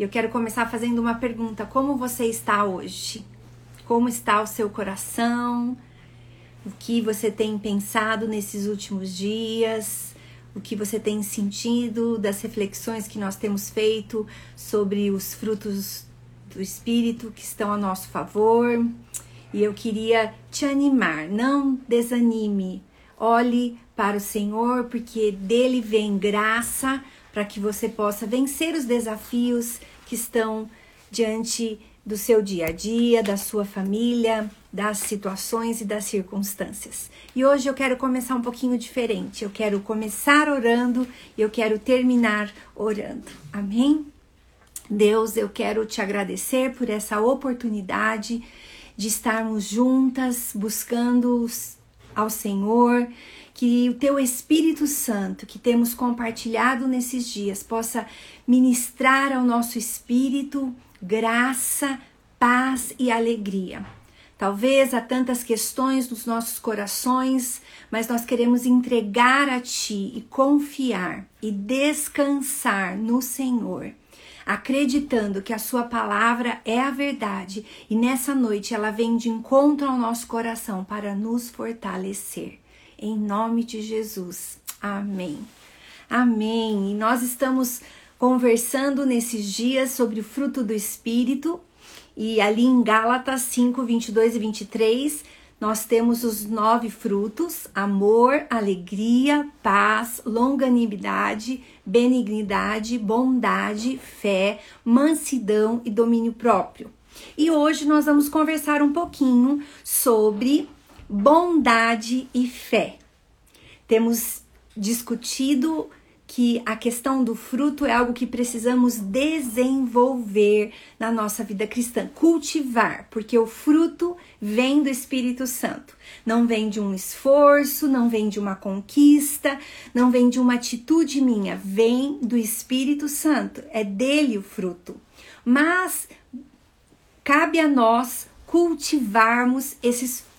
E eu quero começar fazendo uma pergunta: como você está hoje? Como está o seu coração? O que você tem pensado nesses últimos dias? O que você tem sentido das reflexões que nós temos feito sobre os frutos do Espírito que estão a nosso favor? E eu queria te animar, não desanime. Olhe para o Senhor, porque dele vem graça para que você possa vencer os desafios que estão diante do seu dia a dia, da sua família, das situações e das circunstâncias. E hoje eu quero começar um pouquinho diferente. Eu quero começar orando e eu quero terminar orando. Amém? Deus, eu quero te agradecer por essa oportunidade de estarmos juntas buscando ao Senhor, que o teu Espírito Santo que temos compartilhado nesses dias possa ministrar ao nosso espírito graça, paz e alegria. Talvez há tantas questões nos nossos corações, mas nós queremos entregar a Ti e confiar e descansar no Senhor, acreditando que a Sua palavra é a verdade e nessa noite ela vem de encontro ao nosso coração para nos fortalecer. Em nome de Jesus. Amém. Amém. E nós estamos conversando nesses dias sobre o fruto do Espírito. E ali em Gálatas 5, 22 e 23, nós temos os nove frutos: amor, alegria, paz, longanimidade, benignidade, bondade, fé, mansidão e domínio próprio. E hoje nós vamos conversar um pouquinho sobre bondade e fé. Temos discutido que a questão do fruto é algo que precisamos desenvolver na nossa vida cristã, cultivar, porque o fruto vem do Espírito Santo. Não vem de um esforço, não vem de uma conquista, não vem de uma atitude minha, vem do Espírito Santo. É dele o fruto. Mas cabe a nós cultivarmos esse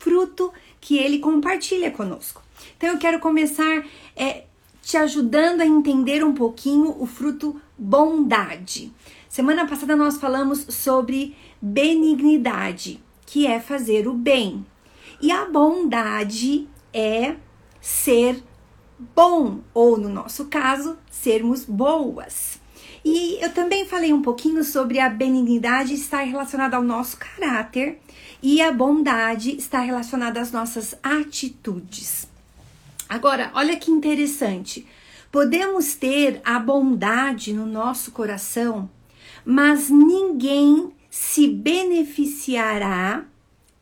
fruto que ele compartilha conosco. Então eu quero começar é, te ajudando a entender um pouquinho o fruto bondade. Semana passada nós falamos sobre benignidade, que é fazer o bem. E a bondade é ser bom, ou no nosso caso, sermos boas. E eu também falei um pouquinho sobre a benignidade estar relacionada ao nosso caráter e a bondade está relacionada às nossas atitudes. Agora, olha que interessante. Podemos ter a bondade no nosso coração, mas ninguém se beneficiará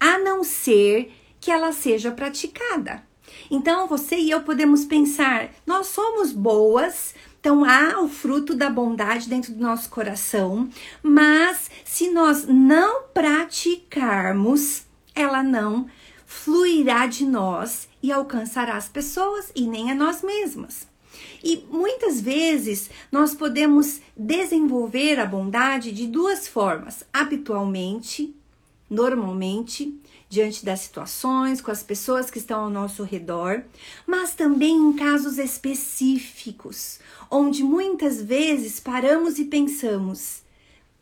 a não ser que ela seja praticada. Então, você e eu podemos pensar: nós somos boas, então há o fruto da bondade dentro do nosso coração, mas se nós não praticarmos, ela não fluirá de nós e alcançará as pessoas e nem a nós mesmas. E muitas vezes nós podemos desenvolver a bondade de duas formas: habitualmente, normalmente, diante das situações, com as pessoas que estão ao nosso redor, mas também em casos específicos, onde muitas vezes paramos e pensamos: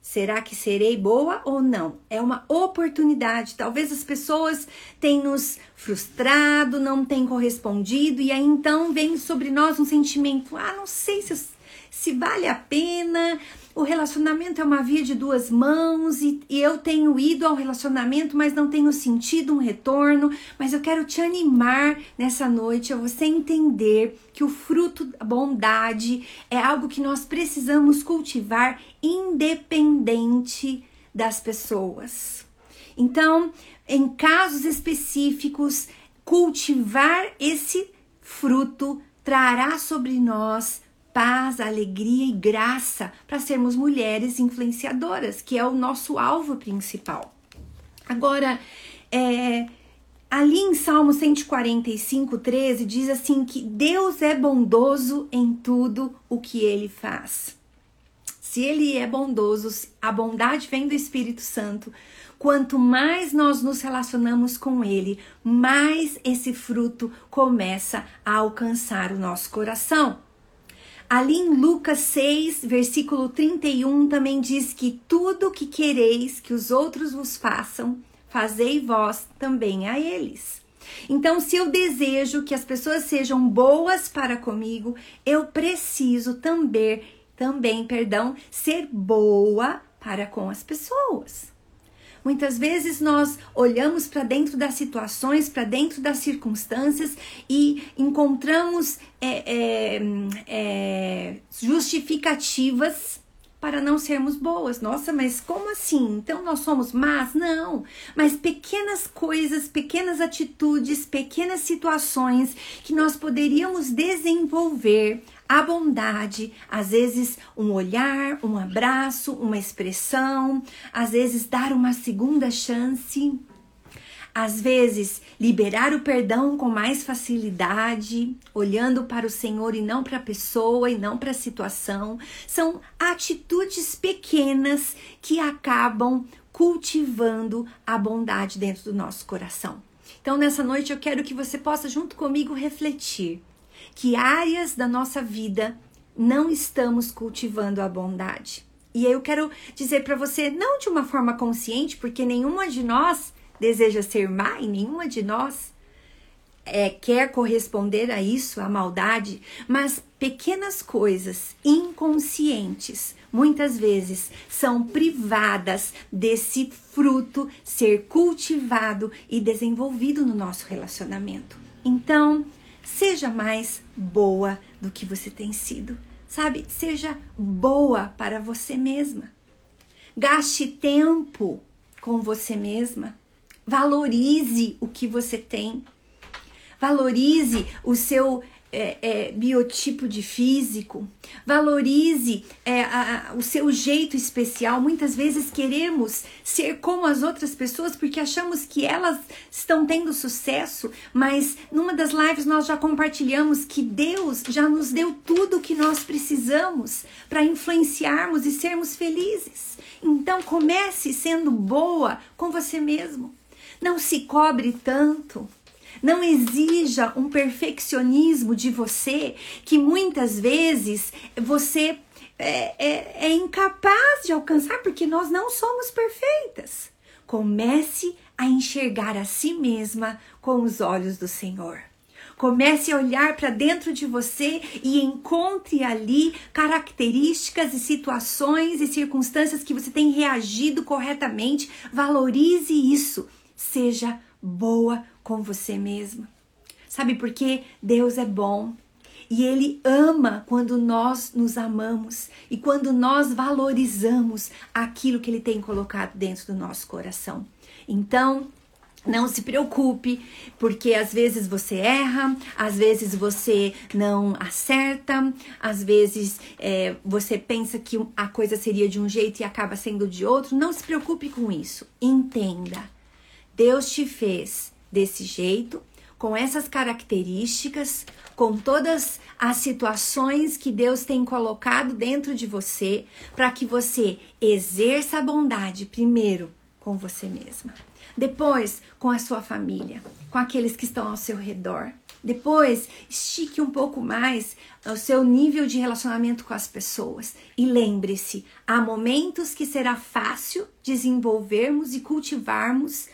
Será que serei boa ou não? É uma oportunidade. Talvez as pessoas tenham nos frustrado, não tenham correspondido, e aí então vem sobre nós um sentimento: ah, não sei se, se vale a pena, o relacionamento é uma via de duas mãos e, e, eu tenho ido ao relacionamento, mas não tenho sentido um retorno. Mas eu quero te animar nessa noite a você entender que o fruto da bondade é algo que nós precisamos cultivar independente das pessoas. Então, em casos específicos, cultivar esse fruto trará sobre nós paz, alegria e graça para sermos mulheres influenciadoras, que é o nosso alvo principal. Agora, é, ali em Salmo 145, 13, diz assim que Deus é bondoso em tudo o que ele faz. Se ele é bondoso, a bondade vem do Espírito Santo. Quanto mais nós nos relacionamos com ele, mais esse fruto começa a alcançar o nosso coração. Ali em Lucas 6, versículo 31, também diz que tudo que quereis que os outros vos façam, fazei vós também a eles. Então, se eu desejo que as pessoas sejam boas para comigo, eu preciso também, também, perdão, ser boa para com as pessoas. Muitas vezes nós olhamos para dentro das situações, para dentro das circunstâncias e encontramos é, é, é, justificativas para não sermos boas. Nossa, mas como assim? Então nós somos más? Não. Mas pequenas coisas, pequenas atitudes, pequenas situações que nós poderíamos desenvolver a bondade, às vezes um olhar, um abraço, uma expressão, às vezes dar uma segunda chance, às vezes liberar o perdão com mais facilidade, olhando para o Senhor e não para a pessoa e não para a situação, são atitudes pequenas que acabam cultivando a bondade dentro do nosso coração. Então, nessa noite eu quero que você possa junto comigo refletir que áreas da nossa vida não estamos cultivando a bondade. E eu quero dizer para você, não de uma forma consciente, porque nenhuma de nós deseja ser má e nenhuma de nós é, quer corresponder a isso, a maldade, mas pequenas coisas inconscientes muitas vezes são privadas desse fruto ser cultivado e desenvolvido no nosso relacionamento. Então, Seja mais boa do que você tem sido. Sabe? Seja boa para você mesma. Gaste tempo com você mesma. Valorize o que você tem. Valorize o seu é, é, biotipo de físico, valorize é, a, o seu jeito especial. Muitas vezes queremos ser como as outras pessoas porque achamos que elas estão tendo sucesso, mas numa das lives nós já compartilhamos que Deus já nos deu tudo o que nós precisamos para influenciarmos e sermos felizes. Então comece sendo boa com você mesmo. Não se cobre tanto. Não exija um perfeccionismo de você que muitas vezes você é, é, é incapaz de alcançar porque nós não somos perfeitas. Comece a enxergar a si mesma com os olhos do Senhor. Comece a olhar para dentro de você e encontre ali características e situações e circunstâncias que você tem reagido corretamente. Valorize isso. Seja boa com você mesma. Sabe por quê? Deus é bom e Ele ama quando nós nos amamos e quando nós valorizamos aquilo que Ele tem colocado dentro do nosso coração. Então, não se preocupe, porque às vezes você erra, às vezes você não acerta, às vezes é, você pensa que a coisa seria de um jeito e acaba sendo de outro. Não se preocupe com isso. Entenda. Deus te fez desse jeito, com essas características, com todas as situações que Deus tem colocado dentro de você, para que você exerça a bondade primeiro com você mesma, depois com a sua família, com aqueles que estão ao seu redor. Depois, estique um pouco mais o seu nível de relacionamento com as pessoas. E lembre-se: há momentos que será fácil desenvolvermos e cultivarmos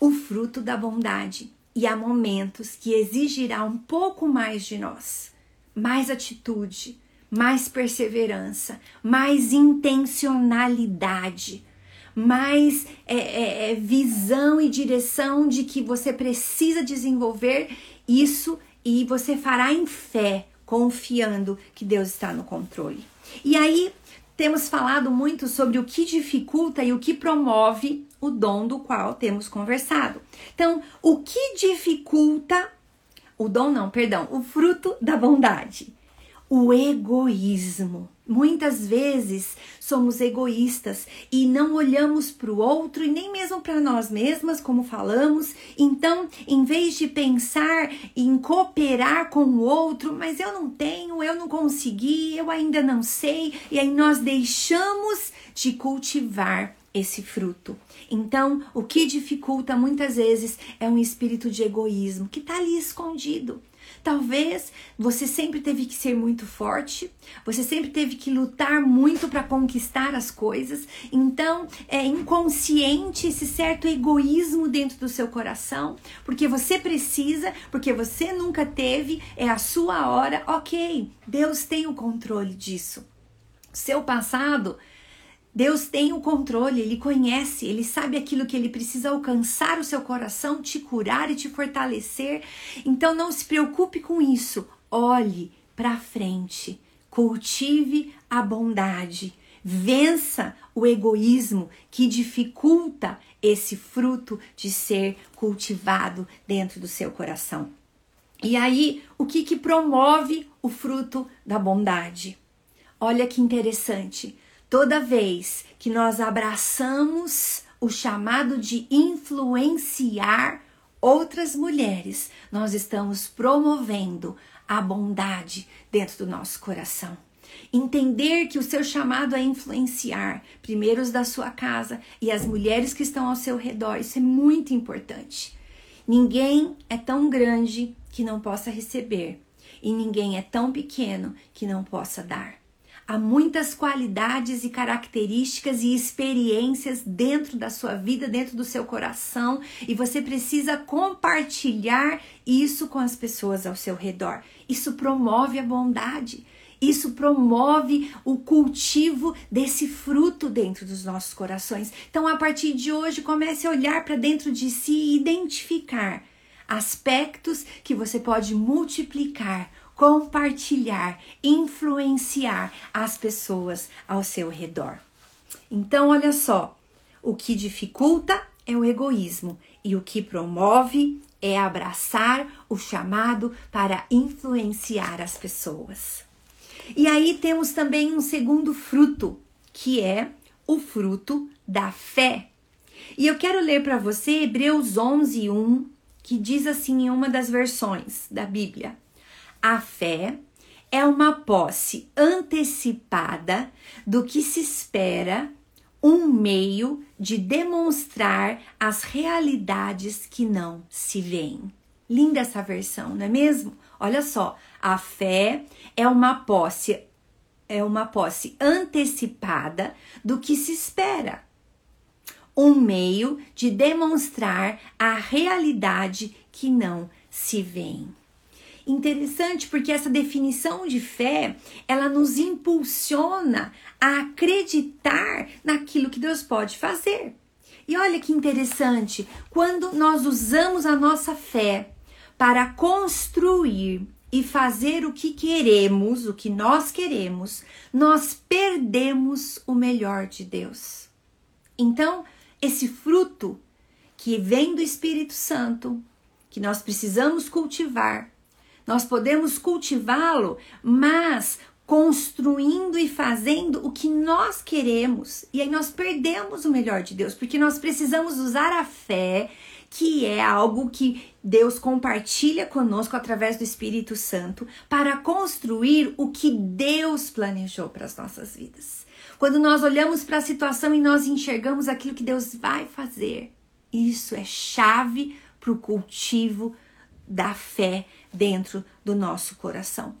o fruto da bondade. E há momentos que exigirá um pouco mais de nós, mais atitude, mais perseverança, mais intencionalidade, mais é, é, é, visão e direção de que você precisa desenvolver isso e você fará em fé, confiando que Deus está no controle. E aí temos falado muito sobre o que dificulta e o que promove o dom do qual temos conversado. Então, o que dificulta o dom não, perdão, o fruto da bondade? O egoísmo. Muitas vezes somos egoístas e não olhamos para o outro e nem mesmo para nós mesmas, como falamos. Então, em vez de pensar em cooperar com o outro, mas eu não tenho, eu não consegui, eu ainda não sei, e aí nós deixamos de cultivar esse fruto. Então, o que dificulta muitas vezes é um espírito de egoísmo que está ali escondido. Talvez você sempre teve que ser muito forte, você sempre teve que lutar muito para conquistar as coisas. Então, é inconsciente esse certo egoísmo dentro do seu coração, porque você precisa, porque você nunca teve, é a sua hora. OK, Deus tem o controle disso. Seu passado Deus tem o controle, Ele conhece, Ele sabe aquilo que Ele precisa alcançar o seu coração, te curar e te fortalecer. Então não se preocupe com isso. Olhe para frente, cultive a bondade, vença o egoísmo que dificulta esse fruto de ser cultivado dentro do seu coração. E aí, o que, que promove o fruto da bondade? Olha que interessante Toda vez que nós abraçamos o chamado de influenciar outras mulheres, nós estamos promovendo a bondade dentro do nosso coração. Entender que o seu chamado é influenciar primeiro os da sua casa e as mulheres que estão ao seu redor, isso é muito importante. Ninguém é tão grande que não possa receber, e ninguém é tão pequeno que não possa dar. Há muitas qualidades e características e experiências dentro da sua vida, dentro do seu coração, e você precisa compartilhar isso com as pessoas ao seu redor. Isso promove a bondade. Isso promove o cultivo desse fruto dentro dos nossos corações. Então, a partir de hoje, comece a olhar para dentro de si e identificar aspectos que você pode multiplicar compartilhar, influenciar as pessoas ao seu redor. Então, olha só, o que dificulta é o egoísmo e o que promove é abraçar o chamado para influenciar as pessoas. E aí temos também um segundo fruto, que é o fruto da fé. E eu quero ler para você Hebreus 11, 1, que diz assim em uma das versões da Bíblia: a fé é uma posse antecipada do que se espera, um meio de demonstrar as realidades que não se veem. Linda essa versão, não é mesmo? Olha só, a fé é uma posse é uma posse antecipada do que se espera. Um meio de demonstrar a realidade que não se vê. Interessante porque essa definição de fé, ela nos impulsiona a acreditar naquilo que Deus pode fazer. E olha que interessante, quando nós usamos a nossa fé para construir e fazer o que queremos, o que nós queremos, nós perdemos o melhor de Deus. Então, esse fruto que vem do Espírito Santo, que nós precisamos cultivar, nós podemos cultivá-lo, mas construindo e fazendo o que nós queremos. E aí nós perdemos o melhor de Deus, porque nós precisamos usar a fé, que é algo que Deus compartilha conosco através do Espírito Santo, para construir o que Deus planejou para as nossas vidas. Quando nós olhamos para a situação e nós enxergamos aquilo que Deus vai fazer, isso é chave para o cultivo da fé dentro do nosso coração.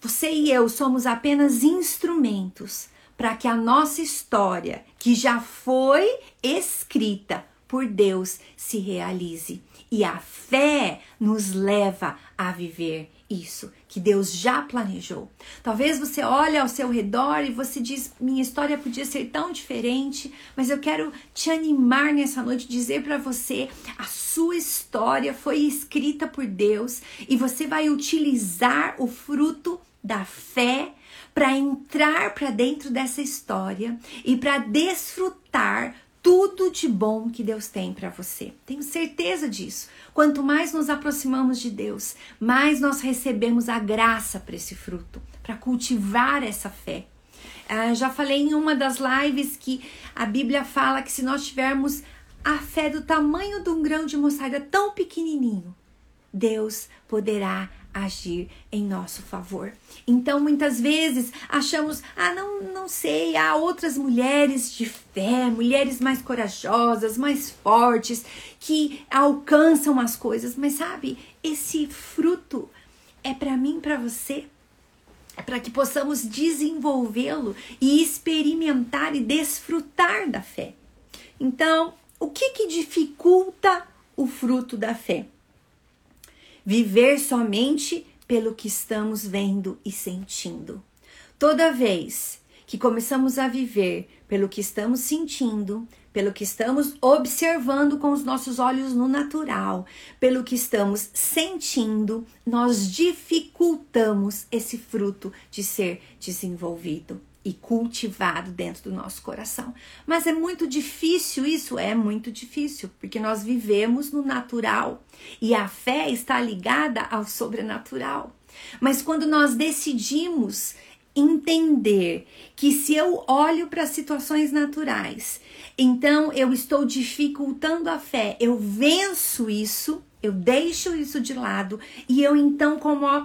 Você e eu somos apenas instrumentos para que a nossa história, que já foi escrita por Deus, se realize. E a fé nos leva a viver isso que Deus já planejou. Talvez você olhe ao seu redor e você diz: "Minha história podia ser tão diferente", mas eu quero te animar nessa noite dizer para você: a sua história foi escrita por Deus e você vai utilizar o fruto da fé para entrar para dentro dessa história e para desfrutar tudo de bom que Deus tem para você. Tenho certeza disso. Quanto mais nos aproximamos de Deus, mais nós recebemos a graça para esse fruto, para cultivar essa fé. Uh, já falei em uma das lives que a Bíblia fala que se nós tivermos a fé do tamanho de um grão de mostarda tão pequenininho, Deus poderá agir em nosso favor. Então, muitas vezes achamos, ah, não, não sei, há outras mulheres de fé, mulheres mais corajosas, mais fortes, que alcançam as coisas, mas sabe, esse fruto é para mim, para você, é para que possamos desenvolvê-lo e experimentar e desfrutar da fé. Então, o que que dificulta o fruto da fé? Viver somente pelo que estamos vendo e sentindo. Toda vez que começamos a viver pelo que estamos sentindo, pelo que estamos observando com os nossos olhos no natural, pelo que estamos sentindo, nós dificultamos esse fruto de ser desenvolvido e cultivado dentro do nosso coração. Mas é muito difícil isso, é muito difícil, porque nós vivemos no natural e a fé está ligada ao sobrenatural. Mas quando nós decidimos entender que se eu olho para situações naturais, então eu estou dificultando a fé, eu venço isso, eu deixo isso de lado e eu então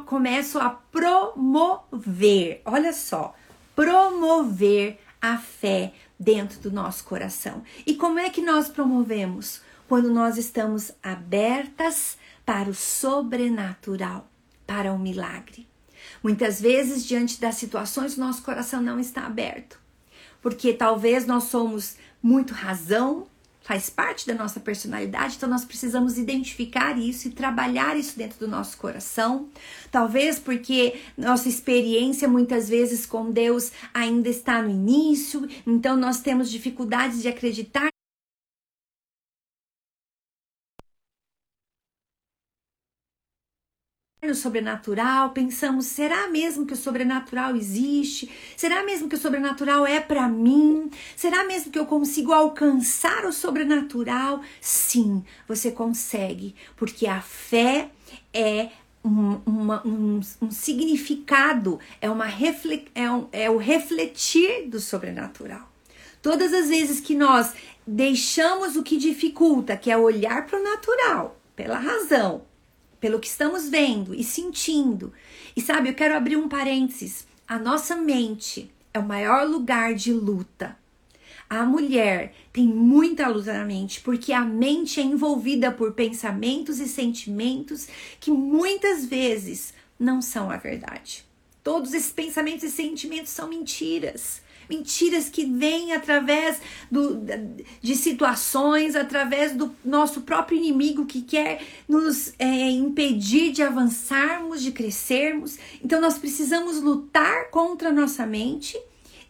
começo a promover, olha só, promover a fé dentro do nosso coração. E como é que nós promovemos? Quando nós estamos abertas para o sobrenatural, para o milagre. Muitas vezes, diante das situações, nosso coração não está aberto, porque talvez nós somos muito razão, faz parte da nossa personalidade, então nós precisamos identificar isso e trabalhar isso dentro do nosso coração. Talvez porque nossa experiência muitas vezes com Deus ainda está no início, então nós temos dificuldades de acreditar no sobrenatural, pensamos: será mesmo que o sobrenatural existe? Será mesmo que o sobrenatural é para mim? Será mesmo que eu consigo alcançar o sobrenatural? Sim, você consegue, porque a fé é um, uma, um, um, significado, é, uma refle é, um, é o refletir do sobrenatural. Todas as vezes que nós deixamos o que dificulta, que é olhar para o natural, pela razão, pelo que estamos vendo e sentindo. E sabe, eu quero abrir um parênteses. A nossa mente é o maior lugar de luta. A mulher tem muita luta na mente, porque a mente é envolvida por pensamentos e sentimentos que muitas vezes não são a verdade. Todos esses pensamentos e sentimentos são mentiras mentiras que vêm através do, de situações, através do nosso próprio inimigo que quer nos é, impedir de avançarmos, de crescermos. Então nós precisamos lutar contra a nossa mente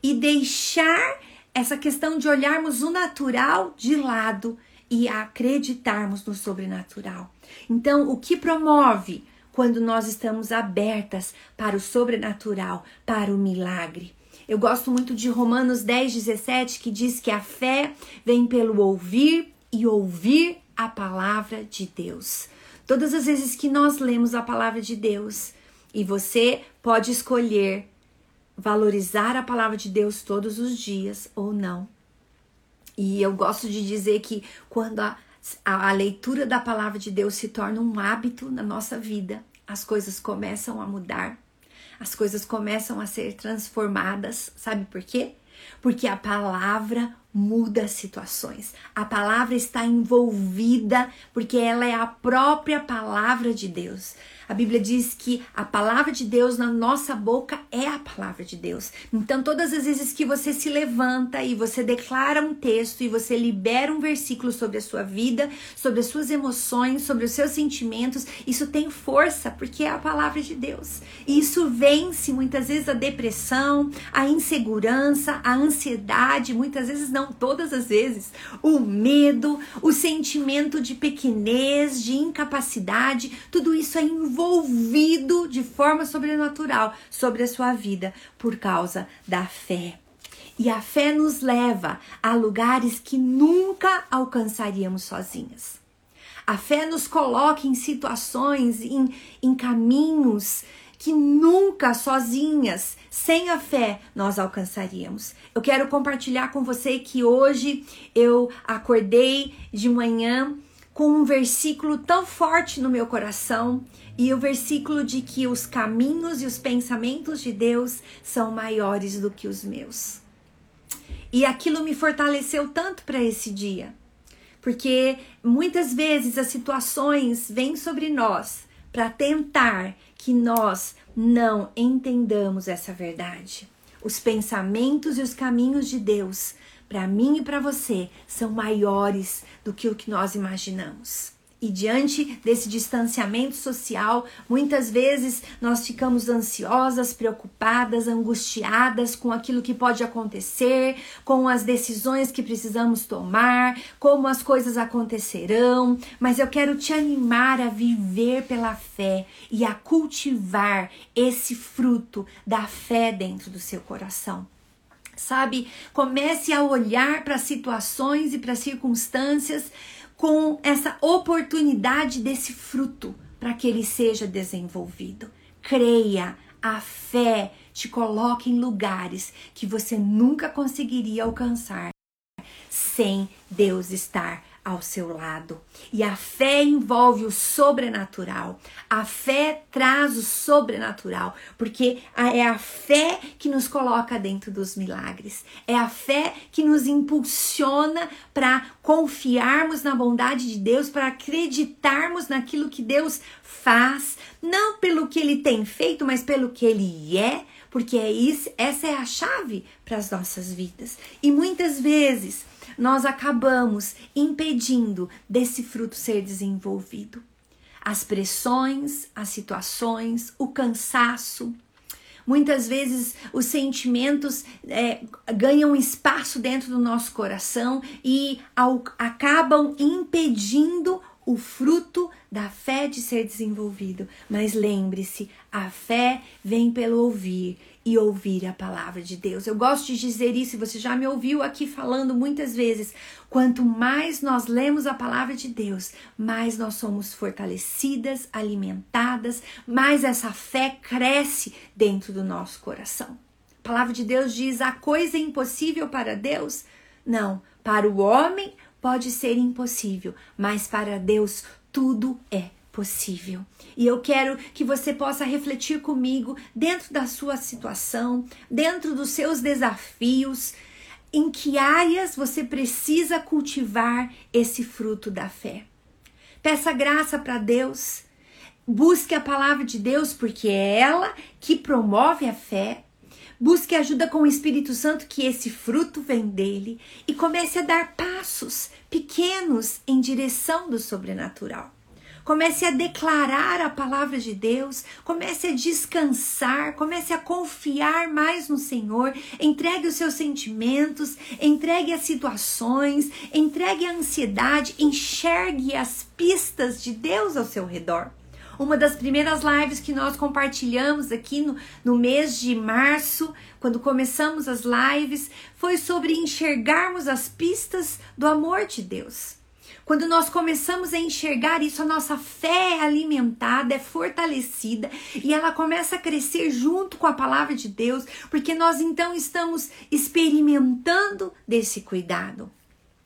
e deixar essa questão de olharmos o natural de lado e acreditarmos no sobrenatural. Então, o que promove quando nós estamos abertas para o sobrenatural, para o milagre? Eu gosto muito de Romanos 10, 17, que diz que a fé vem pelo ouvir e ouvir a palavra de Deus. Todas as vezes que nós lemos a palavra de Deus, e você pode escolher valorizar a palavra de Deus todos os dias ou não. E eu gosto de dizer que quando a, a, a leitura da palavra de Deus se torna um hábito na nossa vida, as coisas começam a mudar as coisas começam a ser transformadas. Sabe por quê? Porque a palavra muda situações. A palavra está envolvida porque ela é a própria palavra de Deus. A Bíblia diz que a palavra de Deus na nossa boca é a palavra de Deus. Então, todas as vezes que você se levanta e você declara um texto e você libera um versículo sobre a sua vida, sobre as suas emoções, sobre os seus sentimentos, isso tem força porque é a palavra de Deus. E isso vence muitas vezes a depressão, a insegurança, a ansiedade, muitas vezes não todas as vezes, o medo, o sentimento de pequenez, de incapacidade, tudo isso é envolvido de forma sobrenatural sobre a sua vida por causa da fé. E a fé nos leva a lugares que nunca alcançaríamos sozinhas. A fé nos coloca em situações, em, em caminhos que nunca sozinhas, sem a fé, nós alcançaríamos. Eu quero compartilhar com você que hoje eu acordei de manhã com um versículo tão forte no meu coração e o versículo de que os caminhos e os pensamentos de Deus são maiores do que os meus. E aquilo me fortaleceu tanto para esse dia, porque muitas vezes as situações vêm sobre nós para tentar que nós não entendamos essa verdade. Os pensamentos e os caminhos de Deus, para mim e para você, são maiores do que o que nós imaginamos. E diante desse distanciamento social, muitas vezes nós ficamos ansiosas, preocupadas, angustiadas com aquilo que pode acontecer, com as decisões que precisamos tomar, como as coisas acontecerão. Mas eu quero te animar a viver pela fé e a cultivar esse fruto da fé dentro do seu coração sabe? Comece a olhar para situações e para circunstâncias com essa oportunidade desse fruto para que ele seja desenvolvido. Creia, a fé te coloca em lugares que você nunca conseguiria alcançar sem Deus estar ao seu lado. E a fé envolve o sobrenatural. A fé traz o sobrenatural, porque é a fé que nos coloca dentro dos milagres. É a fé que nos impulsiona para confiarmos na bondade de Deus, para acreditarmos naquilo que Deus faz, não pelo que ele tem feito, mas pelo que ele é, porque é isso, essa é a chave para as nossas vidas. E muitas vezes nós acabamos impedindo desse fruto ser desenvolvido. As pressões, as situações, o cansaço, Muitas vezes os sentimentos é, ganham espaço dentro do nosso coração e ao, acabam impedindo o fruto da fé de ser desenvolvido. Mas lembre-se, a fé vem pelo ouvir e ouvir a palavra de Deus. Eu gosto de dizer isso, e você já me ouviu aqui falando muitas vezes. Quanto mais nós lemos a palavra de Deus, mais nós somos fortalecidas, alimentadas, mais essa fé cresce dentro do nosso coração. A palavra de Deus diz: a coisa é impossível para Deus? Não, para o homem pode ser impossível, mas para Deus tudo é possível. E eu quero que você possa refletir comigo dentro da sua situação, dentro dos seus desafios, em que áreas você precisa cultivar esse fruto da fé. Peça graça para Deus. Busque a palavra de Deus, porque é ela que promove a fé. Busque ajuda com o Espírito Santo, que esse fruto vem dele, e comece a dar passos pequenos em direção do sobrenatural. Comece a declarar a palavra de Deus, comece a descansar, comece a confiar mais no Senhor, entregue os seus sentimentos, entregue as situações, entregue a ansiedade, enxergue as pistas de Deus ao seu redor. Uma das primeiras lives que nós compartilhamos aqui no, no mês de março, quando começamos as lives, foi sobre enxergarmos as pistas do amor de Deus. Quando nós começamos a enxergar isso, a nossa fé é alimentada, é fortalecida e ela começa a crescer junto com a palavra de Deus, porque nós então estamos experimentando desse cuidado.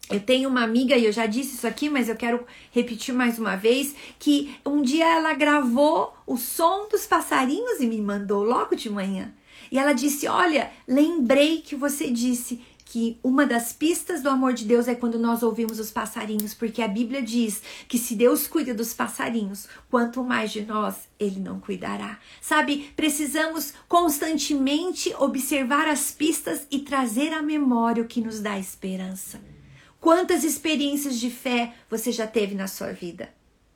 Eu tenho uma amiga, e eu já disse isso aqui, mas eu quero repetir mais uma vez, que um dia ela gravou o som dos passarinhos e me mandou logo de manhã. E ela disse: Olha, lembrei que você disse que uma das pistas do amor de Deus é quando nós ouvimos os passarinhos, porque a Bíblia diz que se Deus cuida dos passarinhos, quanto mais de nós ele não cuidará. Sabe, precisamos constantemente observar as pistas e trazer à memória o que nos dá esperança. Quantas experiências de fé você já teve na sua vida,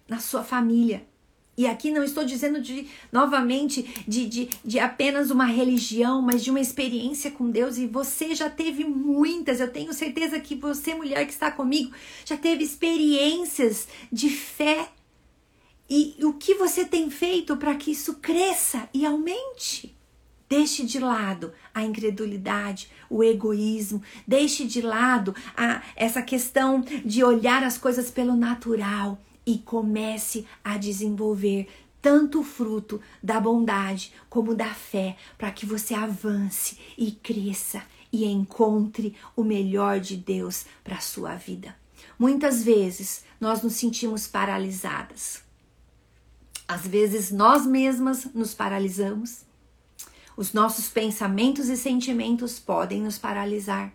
na sua família? E aqui não estou dizendo de novamente de, de, de apenas uma religião, mas de uma experiência com Deus. E você já teve muitas. Eu tenho certeza que você, mulher que está comigo, já teve experiências de fé. E o que você tem feito para que isso cresça e aumente? Deixe de lado a incredulidade, o egoísmo, deixe de lado a, essa questão de olhar as coisas pelo natural e comece a desenvolver tanto o fruto da bondade como da fé, para que você avance e cresça e encontre o melhor de Deus para a sua vida. Muitas vezes nós nos sentimos paralisadas. Às vezes nós mesmas nos paralisamos. Os nossos pensamentos e sentimentos podem nos paralisar.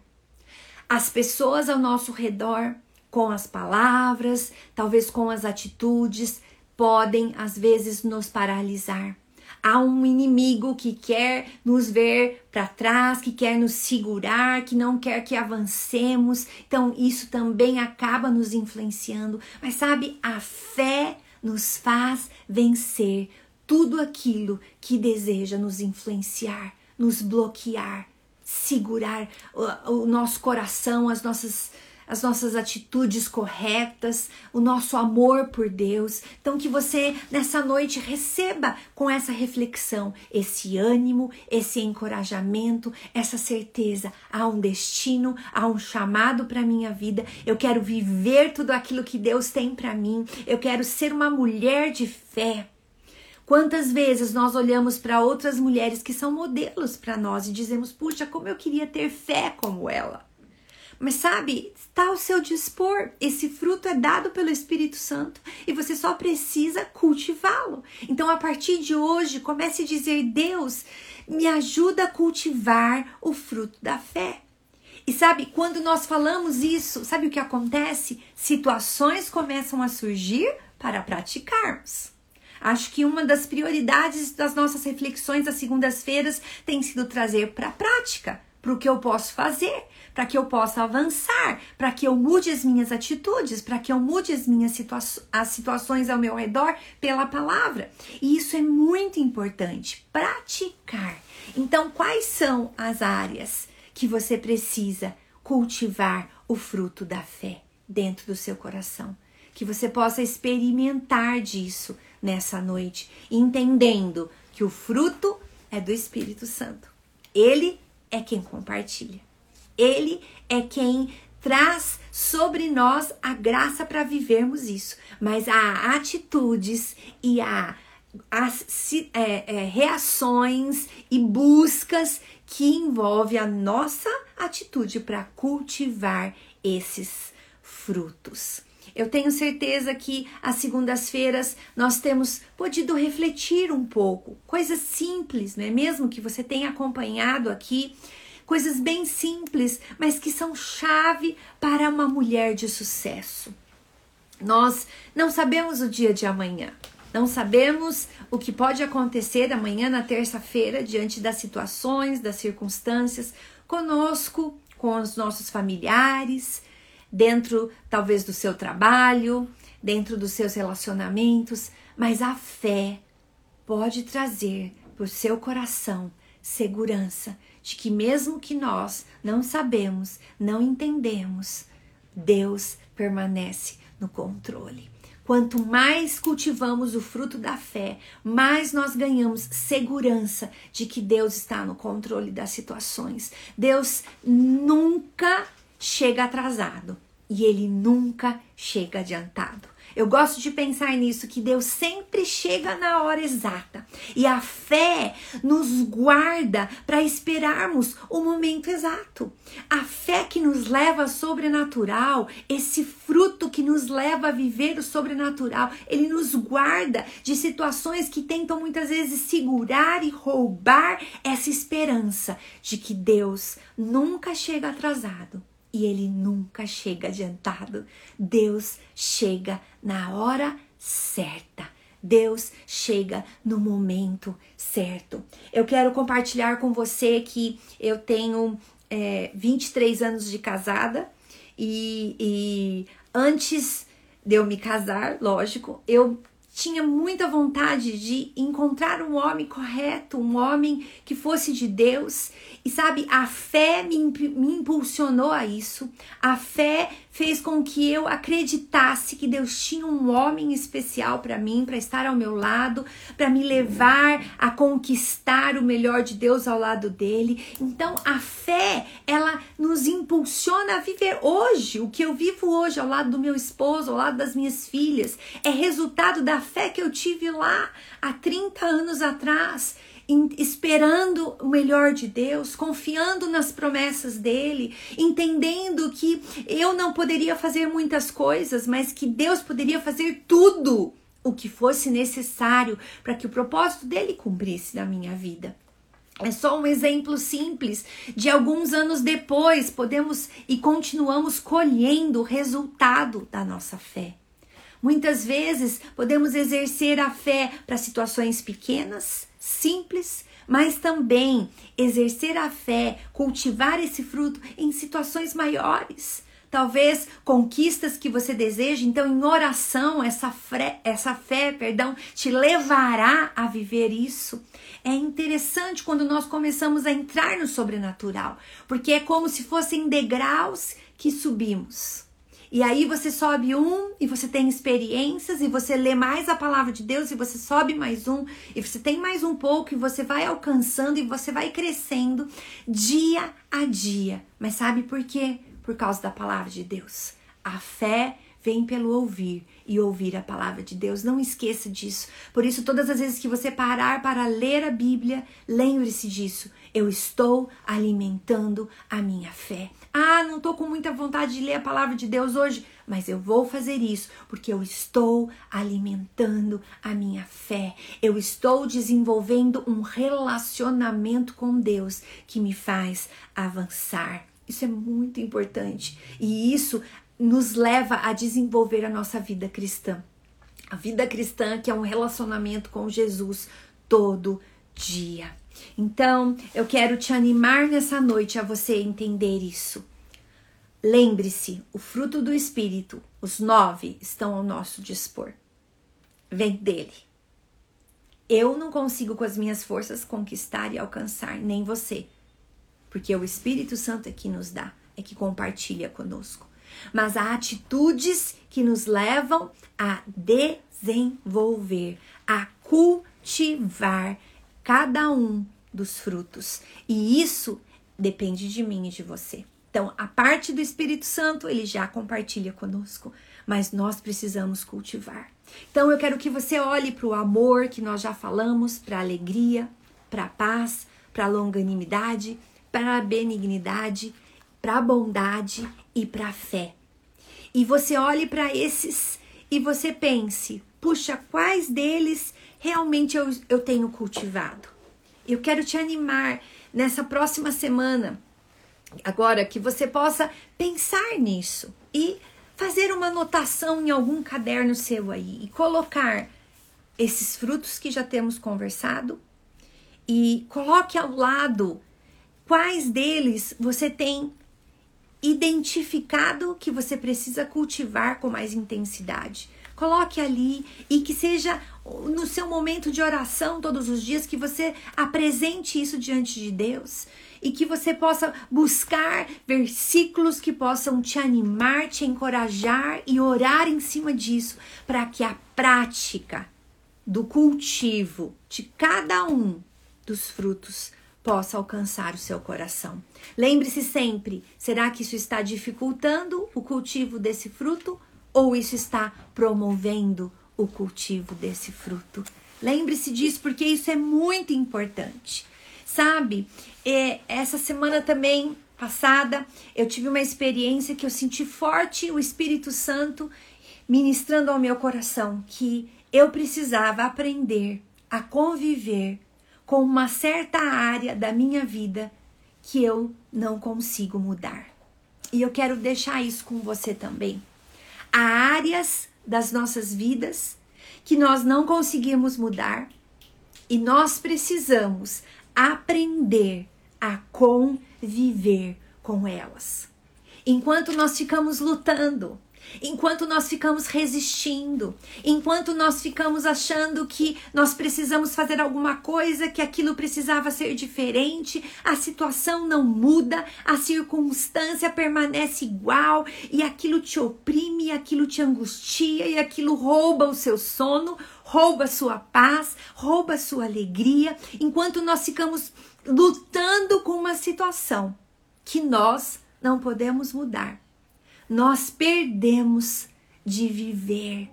As pessoas ao nosso redor com as palavras, talvez com as atitudes, podem às vezes nos paralisar. Há um inimigo que quer nos ver para trás, que quer nos segurar, que não quer que avancemos. Então, isso também acaba nos influenciando. Mas sabe, a fé nos faz vencer tudo aquilo que deseja nos influenciar, nos bloquear, segurar o, o nosso coração, as nossas as nossas atitudes corretas, o nosso amor por Deus. Então, que você nessa noite receba com essa reflexão esse ânimo, esse encorajamento, essa certeza. Há um destino, há um chamado para minha vida. Eu quero viver tudo aquilo que Deus tem para mim. Eu quero ser uma mulher de fé. Quantas vezes nós olhamos para outras mulheres que são modelos para nós e dizemos: puxa, como eu queria ter fé como ela. Mas sabe, está ao seu dispor. Esse fruto é dado pelo Espírito Santo e você só precisa cultivá-lo. Então, a partir de hoje, comece a dizer: Deus, me ajuda a cultivar o fruto da fé. E sabe, quando nós falamos isso, sabe o que acontece? Situações começam a surgir para praticarmos. Acho que uma das prioridades das nossas reflexões das segundas-feiras tem sido trazer para a prática, para o que eu posso fazer, para que eu possa avançar, para que eu mude as minhas atitudes, para que eu mude as minhas situa as situações ao meu redor pela palavra. E isso é muito importante, praticar. Então, quais são as áreas que você precisa cultivar o fruto da fé dentro do seu coração? Que você possa experimentar disso nessa noite, entendendo que o fruto é do Espírito Santo. Ele é quem compartilha. Ele é quem traz sobre nós a graça para vivermos isso. Mas há atitudes e há as é, é, reações e buscas que envolve a nossa atitude para cultivar esses frutos. Eu tenho certeza que às segundas-feiras nós temos podido refletir um pouco, coisas simples, não é mesmo? Que você tenha acompanhado aqui coisas bem simples, mas que são chave para uma mulher de sucesso. Nós não sabemos o dia de amanhã. Não sabemos o que pode acontecer amanhã na terça-feira diante das situações, das circunstâncias conosco, com os nossos familiares, dentro talvez do seu trabalho, dentro dos seus relacionamentos, mas a fé pode trazer para o seu coração segurança de que mesmo que nós não sabemos, não entendemos, Deus permanece no controle. Quanto mais cultivamos o fruto da fé, mais nós ganhamos segurança de que Deus está no controle das situações. Deus nunca chega atrasado e ele nunca chega adiantado. Eu gosto de pensar nisso, que Deus sempre chega na hora exata. E a fé nos guarda para esperarmos o momento exato. A fé que nos leva ao sobrenatural, esse fruto que nos leva a viver o sobrenatural, ele nos guarda de situações que tentam muitas vezes segurar e roubar essa esperança de que Deus nunca chega atrasado e ele nunca chega adiantado. Deus chega na hora certa. Deus chega no momento certo. Eu quero compartilhar com você que eu tenho é, 23 anos de casada e, e antes de eu me casar, lógico, eu tinha muita vontade de encontrar um homem correto, um homem que fosse de Deus. E sabe, a fé me, me impulsionou a isso. A fé fez com que eu acreditasse que Deus tinha um homem especial para mim, para estar ao meu lado, para me levar a conquistar o melhor de Deus ao lado dele. Então, a fé, ela nos impulsiona a viver hoje. O que eu vivo hoje ao lado do meu esposo, ao lado das minhas filhas, é resultado da fé que eu tive lá há 30 anos atrás esperando o melhor de Deus, confiando nas promessas dele, entendendo que eu não poderia fazer muitas coisas, mas que Deus poderia fazer tudo o que fosse necessário para que o propósito dele cumprisse na minha vida. É só um exemplo simples de alguns anos depois podemos e continuamos colhendo o resultado da nossa fé. Muitas vezes podemos exercer a fé para situações pequenas, simples, mas também exercer a fé, cultivar esse fruto em situações maiores. Talvez conquistas que você deseja, então em oração essa fé, essa fé, perdão, te levará a viver isso. É interessante quando nós começamos a entrar no sobrenatural, porque é como se fossem degraus que subimos. E aí você sobe um e você tem experiências e você lê mais a palavra de Deus e você sobe mais um e você tem mais um pouco e você vai alcançando e você vai crescendo dia a dia. Mas sabe por quê? Por causa da palavra de Deus. A fé vem pelo ouvir e ouvir a palavra de Deus. Não esqueça disso. Por isso, todas as vezes que você parar para ler a Bíblia, lembre-se disso. Eu estou alimentando a minha fé. Ah, não estou com muita vontade de ler a palavra de Deus hoje, mas eu vou fazer isso porque eu estou alimentando a minha fé. Eu estou desenvolvendo um relacionamento com Deus que me faz avançar. Isso é muito importante e isso nos leva a desenvolver a nossa vida cristã. A vida cristã que é um relacionamento com Jesus todo dia. Então, eu quero te animar nessa noite a você entender isso. Lembre-se, o fruto do Espírito, os nove, estão ao nosso dispor. Vem dele. Eu não consigo com as minhas forças conquistar e alcançar, nem você. Porque o Espírito Santo é que nos dá, é que compartilha conosco. Mas há atitudes que nos levam a desenvolver, a cultivar cada um dos frutos. E isso depende de mim e de você. Então, a parte do Espírito Santo, ele já compartilha conosco, mas nós precisamos cultivar. Então, eu quero que você olhe para o amor que nós já falamos, para a alegria, para a paz, para a longanimidade, para a benignidade, para a bondade e para a fé. E você olhe para esses e você pense: puxa, quais deles realmente eu, eu tenho cultivado. Eu quero te animar nessa próxima semana, agora que você possa pensar nisso e fazer uma anotação em algum caderno seu aí e colocar esses frutos que já temos conversado e coloque ao lado quais deles você tem identificado que você precisa cultivar com mais intensidade. Coloque ali e que seja no seu momento de oração todos os dias que você apresente isso diante de Deus e que você possa buscar versículos que possam te animar, te encorajar e orar em cima disso, para que a prática do cultivo de cada um dos frutos possa alcançar o seu coração. Lembre-se sempre: será que isso está dificultando o cultivo desse fruto ou isso está promovendo o cultivo desse fruto? Lembre-se disso porque isso é muito importante. Sabe, é, essa semana também passada eu tive uma experiência que eu senti forte o Espírito Santo ministrando ao meu coração que eu precisava aprender a conviver com uma certa área da minha vida que eu não consigo mudar. E eu quero deixar isso com você também. Há áreas das nossas vidas que nós não conseguimos mudar e nós precisamos aprender a conviver com elas. Enquanto nós ficamos lutando, enquanto nós ficamos resistindo, enquanto nós ficamos achando que nós precisamos fazer alguma coisa, que aquilo precisava ser diferente, a situação não muda, a circunstância permanece igual e aquilo te oprime, aquilo te angustia e aquilo rouba o seu sono, rouba a sua paz, rouba a sua alegria, enquanto nós ficamos lutando com uma situação que nós não podemos mudar nós perdemos de viver.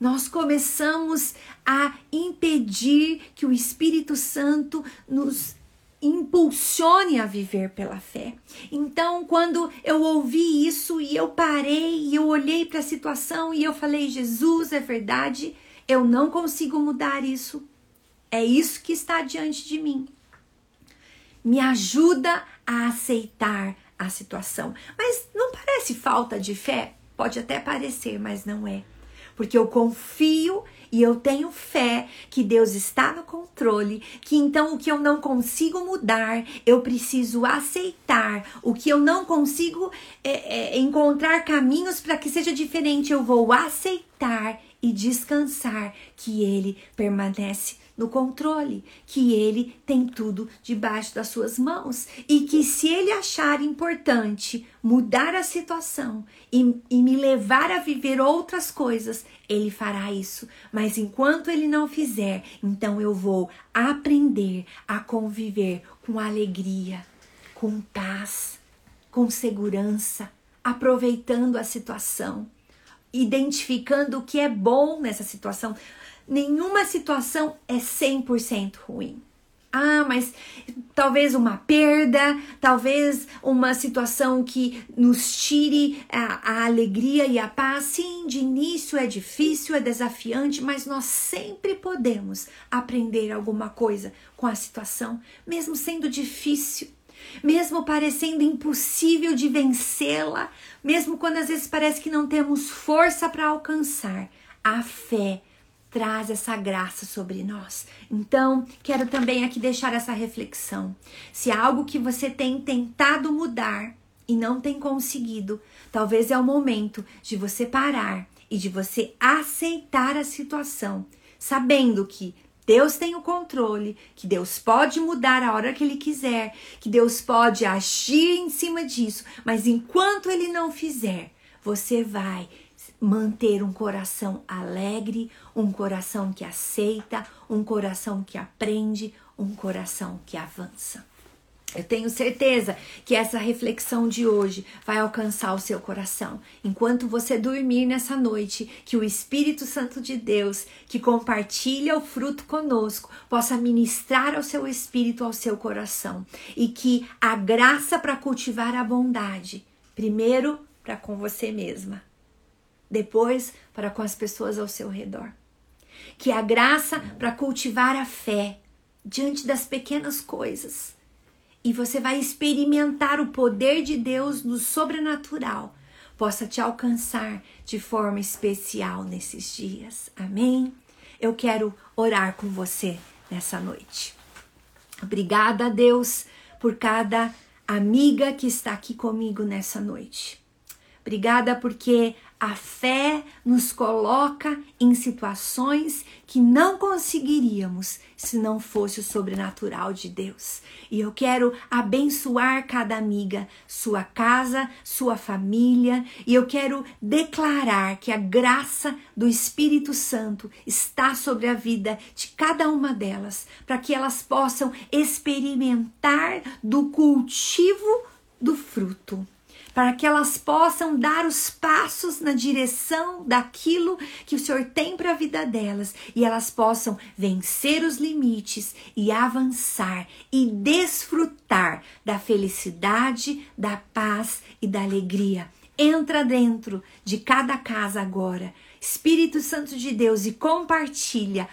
Nós começamos a impedir que o Espírito Santo nos impulsione a viver pela fé. Então, quando eu ouvi isso e eu parei e eu olhei para a situação e eu falei: Jesus, é verdade, eu não consigo mudar isso. É isso que está diante de mim. Me ajuda a aceitar a situação. Mas não parece falta de fé? Pode até parecer, mas não é. porque eu confio e eu tenho fé que Deus está no controle, que então o que eu não consigo mudar, eu preciso aceitar. O que eu não consigo é, é, encontrar caminhos para que seja diferente, eu vou aceitar e descansar que Ele permanece no controle, que ele tem tudo debaixo das suas mãos e que se ele achar importante mudar a situação e, e, me levar a viver outras coisas, ele fará isso. Mas enquanto ele não fizer, então eu vou aprender a conviver com alegria, com paz, com segurança, aproveitando a situação identificando o que é bom nessa situação nenhuma situação é 100% ruim. Ah, mas talvez uma perda, talvez uma situação que nos tire a, a, alegria e a paz. Sim, de início é difícil, é desafiante, mas nós sempre podemos aprender alguma coisa com a situação, mesmo sendo difícil, mesmo parecendo impossível de vencê-la, mesmo quando às vezes parece que não temos força para alcançar. A fé traz essa graça sobre nós. Então, quero também aqui deixar essa reflexão. Se há algo que você tem tentado mudar e não tem conseguido, talvez é o momento de você parar e de você aceitar a situação, sabendo que Deus tem o controle, que Deus pode mudar a hora que Ele quiser, que Deus pode agir em cima disso, mas enquanto Ele não fizer, você vai manter um coração alegre, um coração que aceita, um coração que aprende, um coração que avança. Eu tenho certeza que essa reflexão de hoje vai alcançar o seu coração. Enquanto você dormir nessa noite, que o Espírito Santo de Deus, que compartilha o fruto conosco, possa ministrar ao seu espírito, ao seu coração. E que a graça para cultivar a bondade, primeiro para com você mesma, depois para com as pessoas ao seu redor. Que a graça para cultivar a fé diante das pequenas coisas. E você vai experimentar o poder de Deus no sobrenatural possa te alcançar de forma especial nesses dias. Amém? Eu quero orar com você nessa noite. Obrigada, Deus, por cada amiga que está aqui comigo nessa noite. Obrigada porque a fé nos coloca em situações que não conseguiríamos se não fosse o sobrenatural de Deus. E eu quero abençoar cada amiga, sua casa, sua família, e eu quero declarar que a graça do Espírito Santo está sobre a vida de cada uma delas, para que elas possam experimentar do cultivo do fruto para que elas possam dar os passos na direção daquilo que o Senhor tem para a vida delas e elas possam vencer os limites e avançar e desfrutar da felicidade, da paz e da alegria. Entra dentro de cada casa agora, Espírito Santo de Deus, e compartilha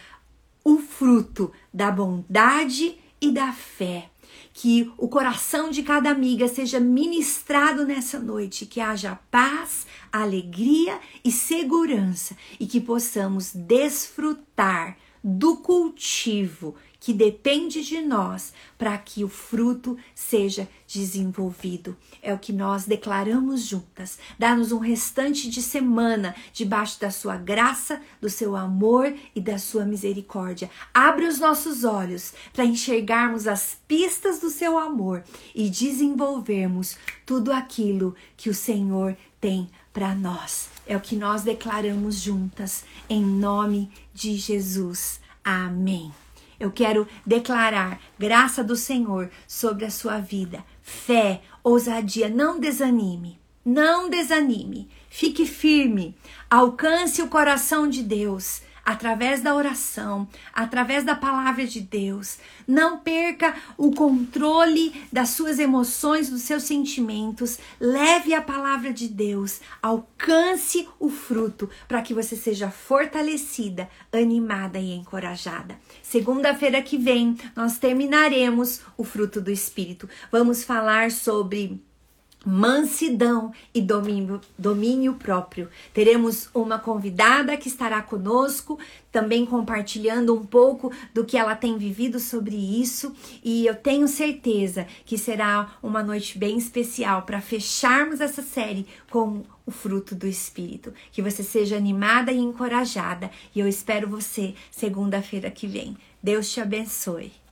o fruto da bondade e da fé que o coração de cada amiga seja ministrado nessa noite, que haja paz, alegria e segurança e que possamos desfrutar do cultivo que depende de nós para que o fruto seja desenvolvido. É o que nós declaramos juntas. Dá-nos um restante de semana debaixo da sua graça, do seu amor e da sua misericórdia. Abre os nossos olhos para enxergarmos as pistas do seu amor e desenvolvermos tudo aquilo que o Senhor tem para nós. É o que nós declaramos juntas em nome de Jesus. Amém. Eu quero declarar graça do Senhor sobre a sua vida, fé, ousadia. Não desanime, não desanime. Fique firme, alcance o coração de Deus através da oração, através da palavra de Deus. Não perca o controle das suas emoções, dos seus sentimentos. Leve a palavra de Deus, alcance o fruto para que você seja fortalecida, animada e encorajada. Segunda-feira que vem, nós terminaremos o fruto do Espírito. Vamos falar sobre mansidão e domínio, domínio próprio. Teremos uma convidada que estará conosco, também compartilhando um pouco do que ela tem vivido sobre isso, e eu tenho certeza que será uma noite bem especial para fecharmos essa série com o fruto do Espírito. Que você seja animada e encorajada, e eu espero você segunda-feira que vem. Deus te abençoe.